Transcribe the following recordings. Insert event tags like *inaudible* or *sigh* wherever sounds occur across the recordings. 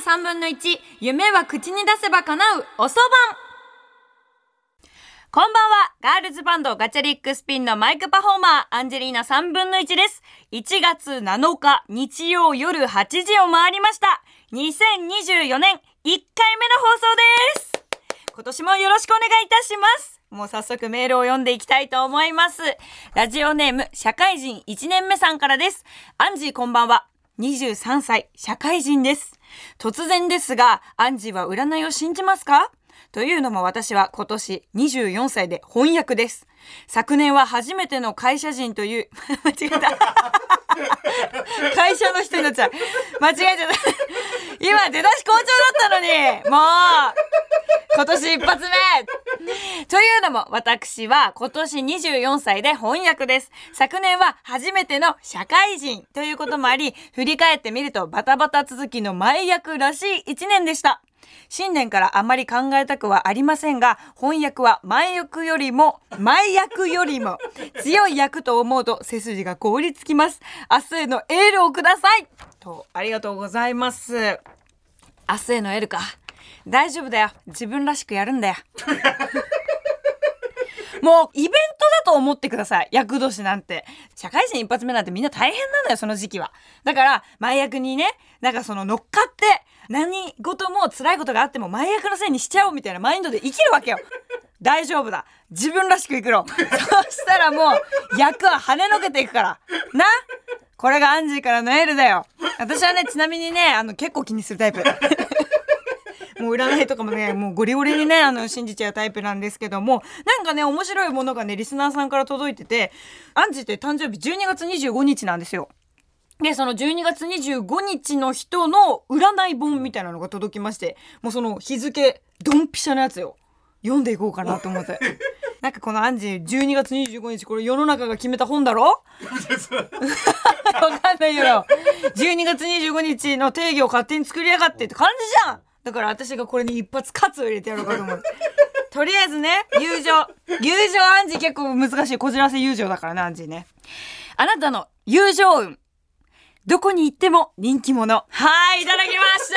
3分の1夢は口に出せば叶うおそばんこんばんは。ガールズバンドガチャリックスピンのマイクパフォーマーアンジェリーナ3分の1です。1月7日日曜夜8時を回りました。2024年1回目の放送です。今年もよろしくお願いいたします。もう早速メールを読んでいきたいと思います。ラジオネーム社会人1年目さんからです。アンジーこんばんは。23歳社会人です。突然ですがアンジーは占いを信じますか？というのも私は今年24歳で翻訳です。昨年は初めての会社人という、*laughs* 間違えた。*laughs* 会社の人になっちゃう。間違えちゃった。今出だし好調だったのに、もう、今年一発目というのも私は今年24歳で翻訳です。昨年は初めての社会人ということもあり、振り返ってみるとバタバタ続きの前役らしい一年でした。新年からあまり考えたくはありませんが、翻訳は前役よりも、前役よりも強い役と思うと背筋が凍りつきます。明日へのエールをくださいと、ありがとうございます。明日へのエールか。大丈夫だよ。自分らしくやるんだよ。*laughs* もうイベントだと思ってください。役年なんて。社会人一発目なんてみんな大変なんだよ、その時期は。だから、前役にね、なんかその乗っかって、何事も辛いことがあっても前役のせいにしちゃおうみたいなマインドで生きるわけよ。*laughs* 大丈夫だ。自分らしく生きろ。*laughs* そしたらもう、役は跳ねのけていくから。な？これがアンジーからのエールだよ。私はね、ちなみにね、あの、結構気にするタイプ。*laughs* もう占いとかもね、もうゴリゴリにね、あの、信じちゃうタイプなんですけども、なんかね、面白いものがね、リスナーさんから届いてて、アンジーって誕生日12月25日なんですよ。で、その12月25日の人の占い本みたいなのが届きまして、もうその日付、ドンピシャのやつよ。読んでいこうかなと思って。*laughs* なんかこのアンジー12月25日、これ世の中が決めた本だろ？わかんないけど、12月25日の定義を勝手に作りやがってって感じじゃんだから私がこれに一発カツを入れてやろうかと思う。とりあえずね、友情。友情アンジー結構難しい。こじらせ友情だからね、アンジーね。あなたの友情運。どこに行っても人気者。はい、いただきまし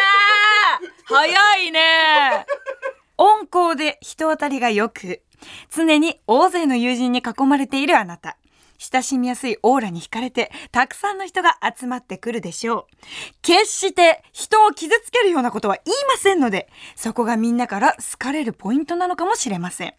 た *laughs* 早いね温厚で人当たりが良く、常に大勢の友人に囲まれているあなた。親しみやすいオーラに惹かれて、たくさんの人が集まってくるでしょう。決して人を傷つけるようなことは言いませんので、そこがみんなから好かれるポイントなのかもしれません。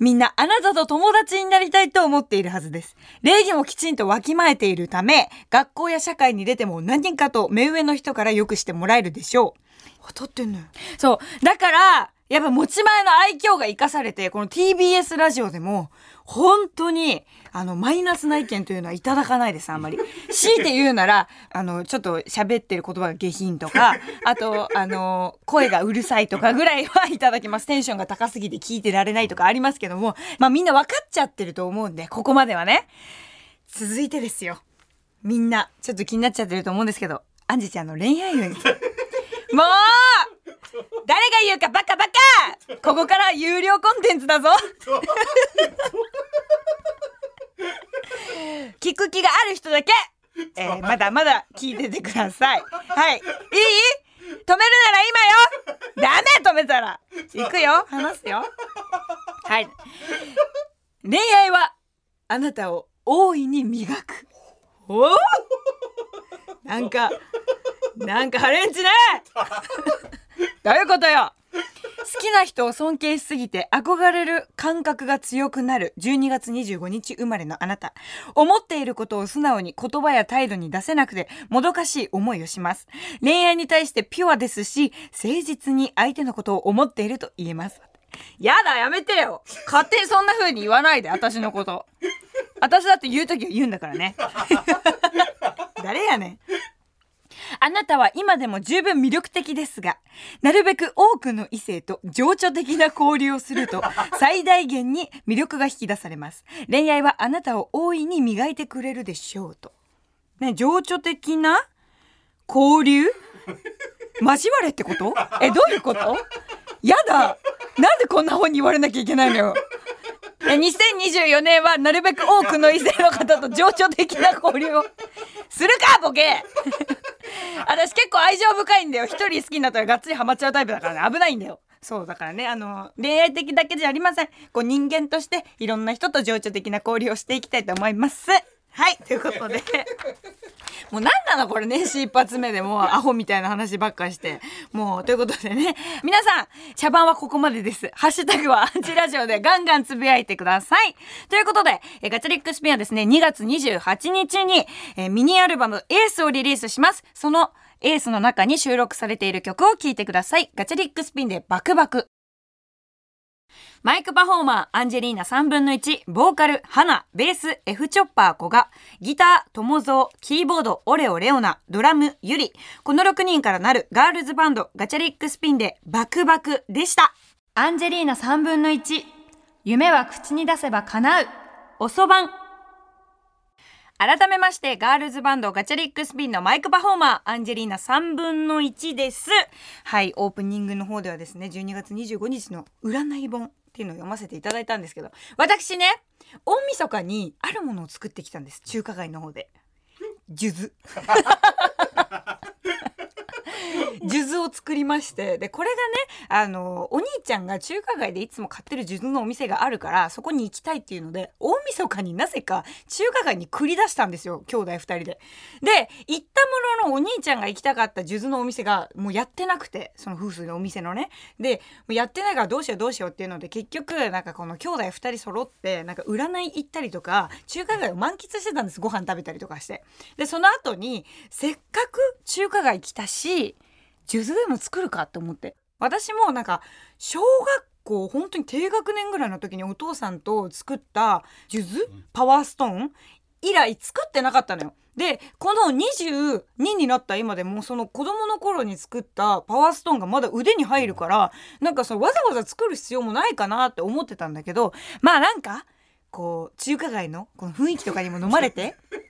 みんなあなたと友達になりたいと思っているはずです。礼儀もきちんとわきまえているため、学校や社会に出ても何人かと目上の人からよくしてもらえるでしょう。当たってんのよ。そう。だから、やっぱ持ち前の愛嬌が活かされて、この TBS ラジオでも、本当に、あの、マイナスな意見というのはいただかないです、あんまり。強いて言うなら、あの、ちょっと喋ってる言葉が下品とか、あと、あの、声がうるさいとかぐらいはいただきます。テンションが高すぎて聞いてられないとかありますけども、まあみんな分かっちゃってると思うんで、ここまではね。続いてですよ。みんな、ちょっと気になっちゃってると思うんですけど、アンジちゃんの恋愛運。もう誰が言うかバカバカここから有料コンテンツだぞ。聞く気がある人だけ、えーまだまだ聞いててください。はい。いい？止めるなら今よ。ダメ止めたら。行くよ。話すよ。はい。恋愛はあなたを大いに磨く。おおなんか、なんかハレンチね。*laughs* どういうことよ好きな人を尊敬しすぎて憧れる感覚が強くなる12月25日生まれのあなた。思っていることを素直に言葉や態度に出せなくてもどかしい思いをします。恋愛に対してピュアですし、誠実に相手のことを思っていると言えます。やだ、やめてよ勝手にそんな風に言わないで、私のこと。私だって言う時は言うんだからね。*laughs* 誰やねん。あなたは今でも十分魅力的ですが、なるべく多くの異性と情緒的な交流をすると、*laughs* 最大限に魅力が引き出されます。恋愛はあなたを大いに磨いてくれるでしょうと。ね、情緒的な交流？*laughs* 交われってこと？え、どういうこと？やだ。なんでこんな本に言われなきゃいけないのよ。え2024年はなるべく多くの異性の方と情緒的な交流をするかボケ。*laughs* 私結構愛情深いんだよ。一人好きになったらがっつりハマっちゃうタイプだから。ね危ないんだよ。そうだからねあの恋愛的だけじゃありません。こう人間としていろんな人と情緒的な交流をしていきたいと思いますはいということで。もう何なのこれ年始一発目でもうアホみたいな話ばっかして。もうということでね。皆さん茶番はここまでです。ハッシュタグはアンチラジオでガンガンつぶやいてください。ということでえガチャリックスピンはですね。2月28日にえミニアルバムエースをリリースします。そのエースの中に収録されている曲を聴いてください。ガチャリックスピンでバクバク。マイクパフォーマー、アンジェリーナ3分の1、ボーカル、ハナ、ベース、F チョッパー、古賀、ギター、友蔵、キーボード、オレオ、レオナ、ドラム、ユリ。この6人からなるガールズバンド、ガチャリックスピンで、バクバクでした。アンジェリーナ3分の1、夢は口に出せば叶う。おそばん。改めまして、ガールズバンドガチャリックスピンのマイクパフォーマー、アンジェリーナ3分の1です。はい、オープニングの方ではですね、12月25日の占い本っていうのを読ませていただいたんですけど私ね大晦日にあるものを作ってきたんです中華街の方で。数珠 *laughs* 数珠を作りましてでこれがねあのお兄ちゃんが中華街でいつも買ってる数珠のお店があるからそこに行きたいっていうので大晦日になぜか中華街に繰り出したんですよ兄弟2人で。で行ったもののお兄ちゃんが行きたかった数珠のお店がもうやってなくてその夫婦のお店のね。でやってないからどうしようどうしようっていうので結局なんかこの兄弟2人揃ってなんか占い行ったりとか中華街を満喫してたんですご飯食べたりとかして。でその後にせっかく中華街来たし数珠でも作るかって思って。私もなんか小学校本当に低学年ぐらいの時にお父さんと作った数珠パワーストーン？以来作ってなかったのよ。でこの22になった今でもその子供の頃に作ったパワーストーンがまだ腕に入るからなんかそのわざわざ作る必要もないかなって思ってたんだけどまあなんかこう中華街のこの雰囲気とかにも飲まれて *laughs*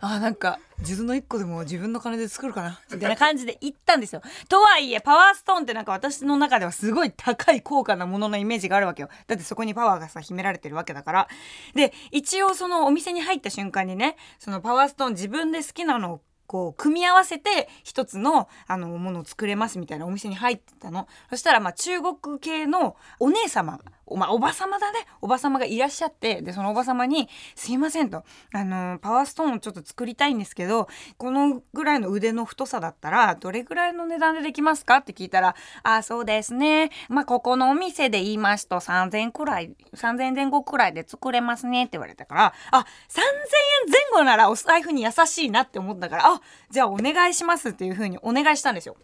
あなんか数珠の1個でも自分の金で作るかなみたいな感じで行ったんですよ。とはいえパワーストーンってなんか私の中ではすごい高い高価なもののイメージがあるわけよ。だってそこにパワーがさ秘められてるわけだから。で一応そのお店に入った瞬間にねそのパワーストーン自分で好きなのをこう組み合わせて一つのあのものを作れますみたいなお店に入ってたのそしたらまあ中国系のお姉様お,、まあ、おば様だねおば様がいらっしゃってでそのおば様に「すいません」と「あのパワーストーンをちょっと作りたいんですけどこのぐらいの腕の太さだったらどれぐらいの値段でできますか?」って聞いたら「あそうですねまあここのお店で言いますと3,000くらい3,000前後くらいで作れますね」って言われたからあ3,000円前後ならお財布に優しいなって思ったからあじゃあお願いしますっていうふうにお願いしたんですよ。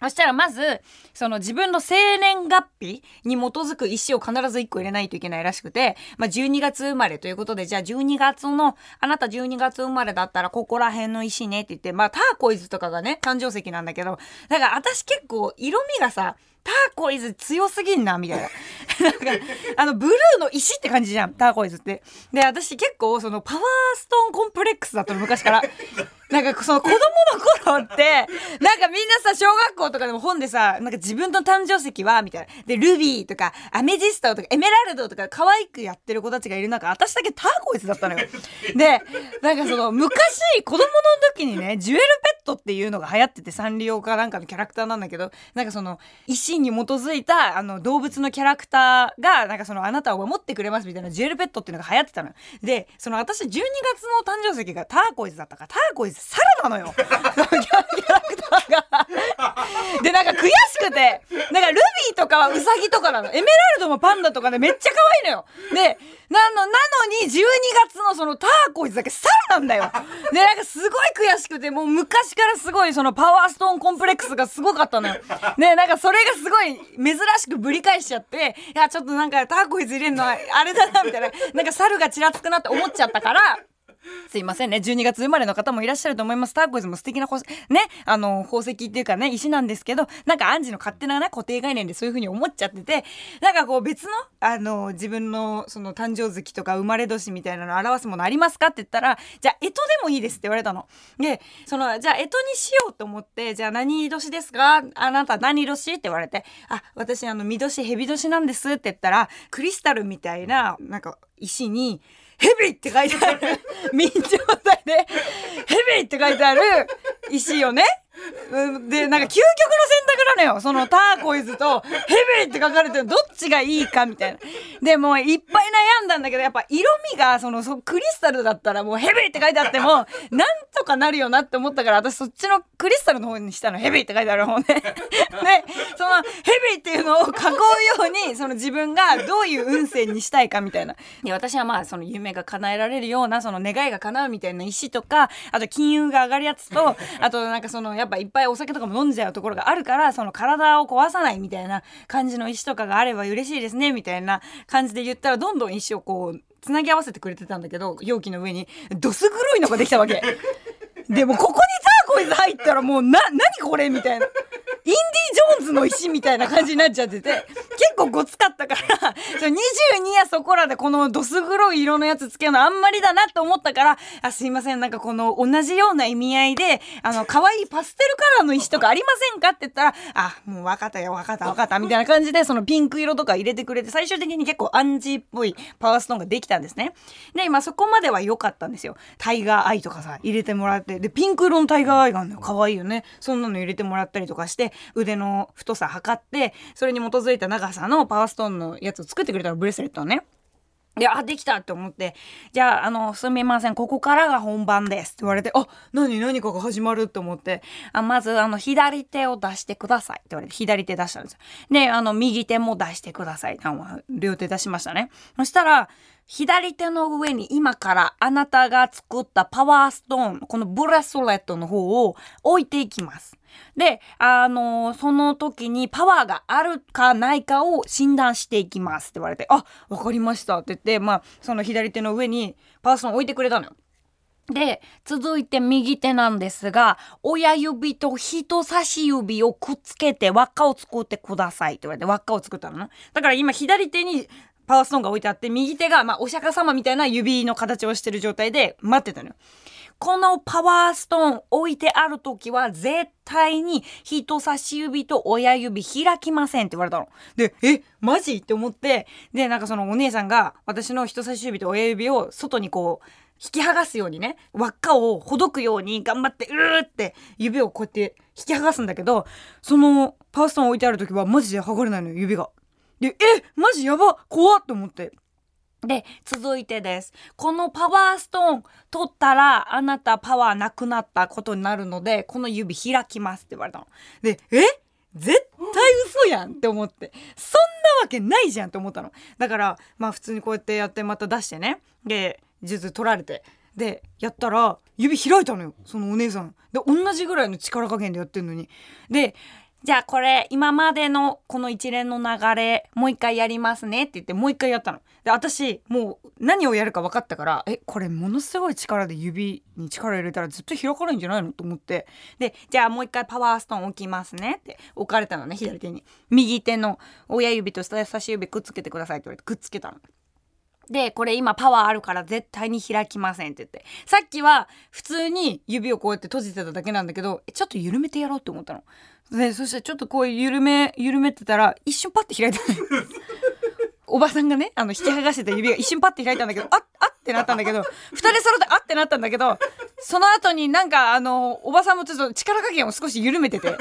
そしたらまずその自分の生年月日に基づく石を必ず1個入れないといけないらしくて、まあ、12月生まれということでじゃあ12月のあなた12月生まれだったらここら辺の石ねって言ってまあターコイズとかがね誕生石なんだけどだから私結構色味がさターコイズ強すぎんなみたいな。*laughs* なんかあのブルーの石って感じじゃんターコイズって。で私結構そのパワーストーンコンプレックスだったの昔から。なんかその子供の頃ってなんかみんなさ小学校とかでも本でさなんか自分の誕生石はみたいな。でルビーとかアメジストとかエメラルドとか可愛くやってる子たちがいる中私だけターコイズだったのよ。*laughs* でなんかその昔子供の時にねジュエルペットっていうのが流行っててサンリオかなんかのキャラクターなんだけどなんかその石に基づいたあの動物のキャラクターがなんかそのあなたを守ってくれますみたいなジュエルペットっていうのが流行ってたのよ。でその私12月の誕生石がターコイズだったからターコイズサラなのよ。*laughs* キャラクターが。でなんか悔しくて。なんかルビーとかはウサギとかなの。エメラルドもパンダとかでめっちゃ可愛いのよ。でなのなのに12月のそのターコイズだけサラなんだよ。でなんかすごい悔しくてもう昔からすごいそのパワーストーンコンプレックスがすごかったのよ。でなんかそれがすごい珍しくぶり返しちゃっていやちょっとなんかターコイズ入れるのはあれだなみたいな。なんか猿がちらつくなって思っちゃったからすいませんね。12月生まれの方もいらっしゃると思います。ターコイズも素敵なね、あの、宝石っていうかね、石なんですけど、なんかアンジの勝手なね、固定概念でそういう風に思っちゃってて、なんかこう別の、あの、自分のその誕生月とか生まれ年みたいなの表すものありますかって言ったら、じゃあ、干支でもいいですって言われたの。で、その、じゃあ、干支にしようと思って、じゃあ何年ですか？あなた何年って言われて、あ、私あの、見年、蛇年なんですって言ったら、クリスタルみたいな、なんか石に、ヘビって書いてある。明朝体でヘビって書いてある。石をね。うんでなんか究極の選択なのよ。そのターコイズとヘビーって書かれてるどっちがいいかみたいな。でもういっぱい悩んだんだけどやっぱ色味がそのそクリスタルだったらもうヘビーって書いてあってもなんとかなるよなって思ったから私そっちのクリスタルの方にしたのヘビーって書いてある方ね。*laughs* でそのヘビーっていうのを囲うようにその自分がどういう運勢にしたいかみたいな。で私はまあその夢が叶えられるようなその願いが叶うみたいな石とかあと金運が上がるやつとあとなんかそのやっぱいっぱいお酒とかも飲んじゃうところがあるからその体を壊さないみたいな感じの石とかがあれば嬉しいですねみたいな感じで言ったらどんどん石をこうつなぎ合わせてくれてたんだけど容器の上にどす黒いのができたわけ。*laughs* でもここにターコイズ入ったらもうな何これみたいな。インディ・ジョーンズの石みたいな感じになっちゃってて、結構ごつかったから、*laughs* 22やそこらでこのどす黒い色のやつつけるのあんまりだなって思ったから、あ、すいません、なんかこの同じような意味合いで、あの、可愛いパステルカラーの石とかありませんかって言ったら、あ、もう分かったよ、分かった分かった、みたいな感じで、そのピンク色とか入れてくれて、最終的に結構アンジーっぽいパワーストーンができたんですね。で、今そこまでは良かったんですよ。タイガーアイとかさ、入れてもらって。で、ピンク色のタイガーアイがあるのよ。可愛いよね。そんなの入れてもらったりとかして、腕の太さ測ってそれに基づいた長さのパワーストーンのやつを作ってくれたのブレスレットをね。で、あ、できたって思って、じゃあ、あの、すみません、ここからが本番ですって言われて、あ、何、何かが始まるって思って、あまず、あの、左手を出してくださいって言われて、左手出したんですよ。で、あの、右手も出してください。両手出しましたね。そしたら、左手の上に今からあなたが作ったパワーストーン、このブレスレットの方を置いていきます。で、あのー、その時にパワーがあるかないかを診断していきますって言われて、あ、わかりましたって言って、まあ、その左手の上にパワーストーン置いてくれたのよ。で、続いて右手なんですが、親指と人差し指をくっつけて輪っかを作ってくださいって言われて輪っかを作ったのね。だから今左手にパワーストーンが置いてあって、右手が、まあ、お釈迦様みたいな指の形をしてる状態で待ってたのよ。このパワーストーン置いてある時は絶対に人差し指と親指開きませんって言われたの。で、え、マジ？って思って、で、なんかそのお姉さんが私の人差し指と親指を外にこう、引き剥がすようにね、輪っかをほどくように頑張って、うーって指をこうやって引き剥がすんだけど、そのパワーストーン置いてある時はマジで剥がれないのよ、指が。で、え、マジやば怖っと思って。で、続いてです。このパワーストーン取ったら、あなたパワーなくなったことになるので、この指開きますって言われたの。で、え？絶対嘘やんって思って。そんなわけないじゃんって思ったの。だから、まあ普通にこうやってやってまた出してね。で、術取られて。で、やったら、指開いたのよ。そのお姉さん。で、同じぐらいの力加減でやってんのに。で、じゃあこれ今までのこの一連の流れもう一回やりますねって言ってもう一回やったの。で私もう何をやるか分かったからえこれものすごい力で指に力入れたらずっと開かないんじゃないのと思ってでじゃあもう一回パワーストーン置きますねって置かれたのね左手に右手の親指と人差し指くっつけてくださいって言われてくっつけたの。で、これ今パワーあるから絶対に開きませんって言って。さっきは普通に指をこうやって閉じてただけなんだけど、ちょっと緩めてやろうって思ったの。で、そしてちょっとこう緩め、緩めてたら一瞬パッて開いた *laughs* おばさんがね、あの、引き剥がしてた指が一瞬パッて開いたんだけど、あっ、あってなったんだけど、二人揃ってあってなったんだけど、その後になんかあの、おばさんもちょっと力加減を少し緩めてて、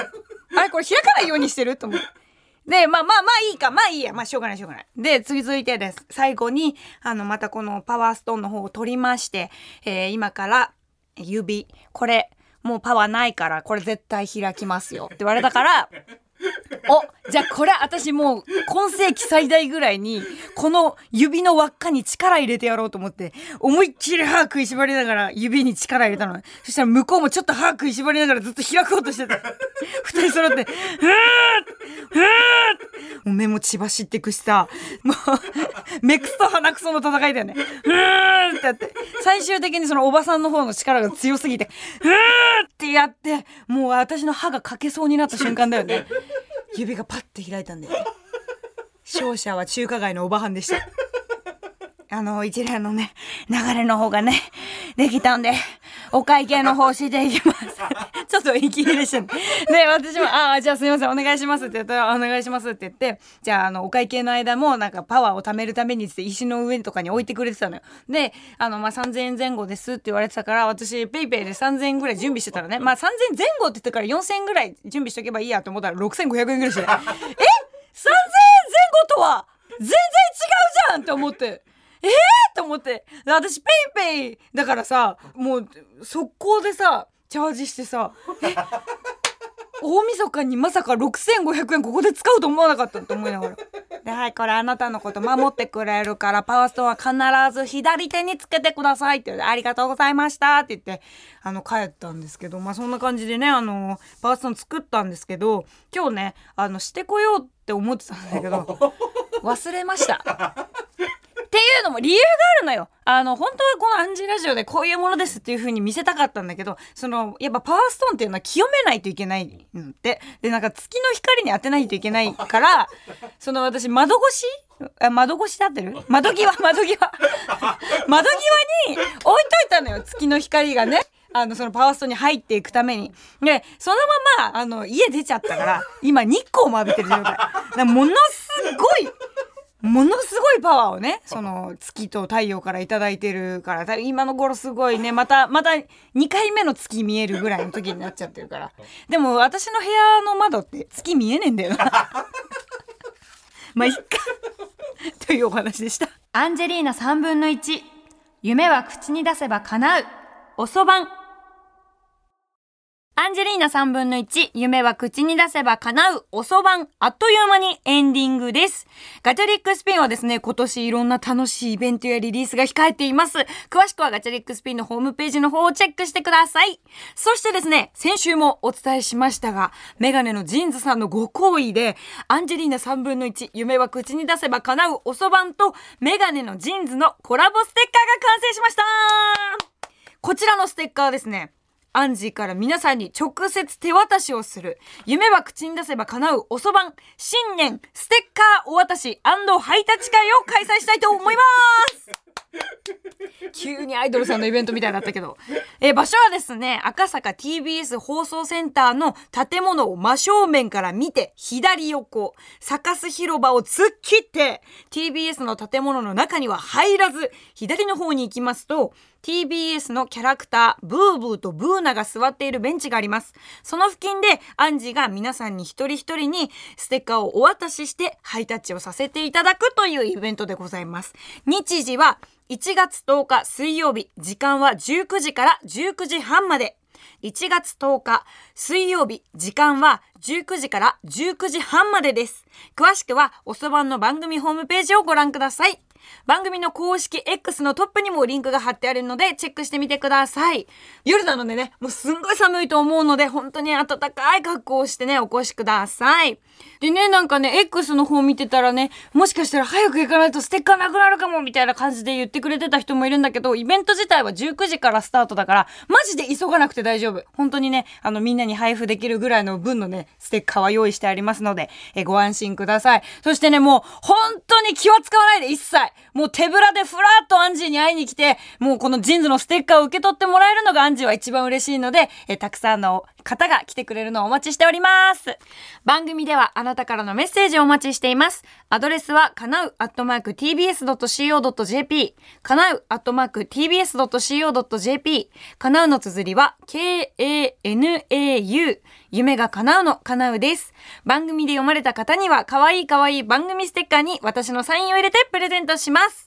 あれこれ開かないようにしてると思って。で、まあまあまあいいか。まあいいや。まあしょうがないしょうがない。で、続いてです。最後に、あの、またこのパワーストーンの方を取りまして、えー、今から指、これ、もうパワーないから、これ絶対開きますよって言われたから、*laughs* おじゃあこれ私もう今世紀最大ぐらいにこの指の輪っかに力入れてやろうと思って思いっきり歯食いしばりながら指に力入れたの。そしたら向こうもちょっと歯食いしばりながらずっと開こうとしてた。*laughs* 二人揃って「ふーふーもう目も血走ってくしさ。もう目くそ鼻くその戦いだよね。ふーっってやって。最終的にそのおばさんの方の力が強すぎてふーってやってもう私の歯が欠けそうになった瞬間だよね。*laughs* 指がパッて開いたんで勝者は中華街のおばはんでした。あの一連のね流れの方がねできたんでお会計の方していきますとと言い切りでしたね。*laughs* で、私も、ああ、じゃあすみません、お願いしますって言ったら、お願いしますって言って、じゃあ、あの、お会計の間も、なんかパワーを貯めるためにって石の上とかに置いてくれてたのよ。で、あの、まあ、3000円前後ですって言われてたから、私、 PayPay で3000円ぐらい準備してたらね、まあ、3000円前後って言ってから4000円ぐらい準備しとけばいいやと思ったら6500円ぐらいして、え !3000 円前後とは？全然違うじゃんって思って。えー、と思って。私、 PayPay だからさ、もう、速攻でさ、チャージしてさ、え？大晦日にまさか6500円ここで使うと思わなかったと思いながら。で、はい、これあなたのこと守ってくれるから、パワーストーンは必ず左手につけてくださいって言って、ありがとうございましたって言って、あの、帰ったんですけど、まあそんな感じでね、あの、パワーストーン作ったんですけど、今日ね、あの、してこようって思ってたんだけど、忘れました。うのも理由があるのよ。あの、本当はこのアンジーラジオでこういうものですっていう風に見せたかったんだけど、その、やっぱパワーストーンっていうのは清めないといけないのって。で、なんか月の光に当てないといけないから、*laughs* その私窓越し？あ窓越しで合ってる？窓際、*laughs* 窓際？*laughs* 窓際に置いといたのよ、月の光がね。あの、そのパワーストーンに入っていくために。で、そのまま、あの、家出ちゃったから、今日光も浴びてる状態。ものすごい、ものすごいパワーをね、*laughs* その月と太陽から頂いてるから、今の頃すごいね、また、また2回目の月見えるぐらいの時になっちゃってるから。*laughs* でも私の部屋の窓って月見えねえんだよな。*laughs* まあ、いっか。というお話でした。アンジェリーナ3分の1。夢は口に出せば叶う。おそばん。アンジェリーナ3分の1、夢は口に出せば叶う、おそばん、あっという間にエンディングです。 Gacharic Spin はですね、今年いろんな楽しいイベントやリリースが控えています。詳しくは Gacharic Spin のホームページの方をチェックしてください。そしてですね、先週もお伝えしましたが、メガネのジーンズさんのご好意で、アンジェリーナ3分の1、夢は口に出せば叶う、おそばんと、メガネの JINS のコラボステッカーが完成しましたこちらのステッカーですね、アンジーから皆さんに直接手渡しをする、夢は口に出せば叶う。おそばん、新年ステッカーお渡し配達会を開催したいと思います。*laughs* 急にアイドルさんのイベントみたいになったけど。え場所はですね、赤坂 TBS 放送センターの建物を真正面から見て、左横、サカス広場を突っ切って、TBS の建物の中には入らず、左の方に行きますと、TBS のキャラクター、ブーブーとブーナが座っているベンチがあります。その付近で、アンジが皆さんに一人一人にステッカーをお渡ししてハイタッチをさせていただくというイベントでございます。日時は1月10日水曜日、時間は19時から19時半まで。1月10日水曜日、時間は19時から19時半までです。詳しくはおそばの番組ホームページをご覧ください。番組の公式 X のトップにもリンクが貼ってあるのでチェックしてみてください。夜なのでね、もうすんごい寒いと思うので本当に暖かい格好をしてね、お越しください。でね、なんかね、X の方見てたらね、もしかしたら早く行かないとステッカーなくなるかもみたいな感じで言ってくれてた人もいるんだけど、イベント自体は19時からスタートだから、マジで急がなくて大丈夫。本当にね、あのみんなに配布できるぐらいの分のね、ステッカーは用意してありますので、えご安心ください。そしてね、もう本当に気は使わないで一切。もう手ぶらでふらっとアンジーに会いに来て、もうこの JINS のステッカーを受け取ってもらえるのがアンジーは一番嬉しいので、えたくさんの方が来てくれるのをお待ちしております。番組ではあなたからのメッセージをお待ちしています。アドレスは、かなうアットマーク tbs.co.jp、かなうアットマーク tbs.co.jp、かなうの綴りは、k-a-n-a-u、夢が叶うの叶うです。番組で読まれた方には、かわいいかわいい番組ステッカーに私のサインを入れてプレゼントします。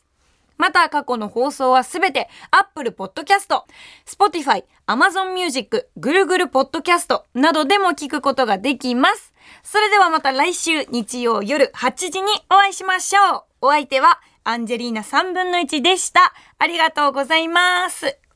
また過去の放送はすべて Apple Podcast、Spotify、Amazon Music、Google Podcast などでも聞くことができます。それではまた来週日曜夜8時にお会いしましょう。お相手はアンジェリーナ3分の1でした。ありがとうございます。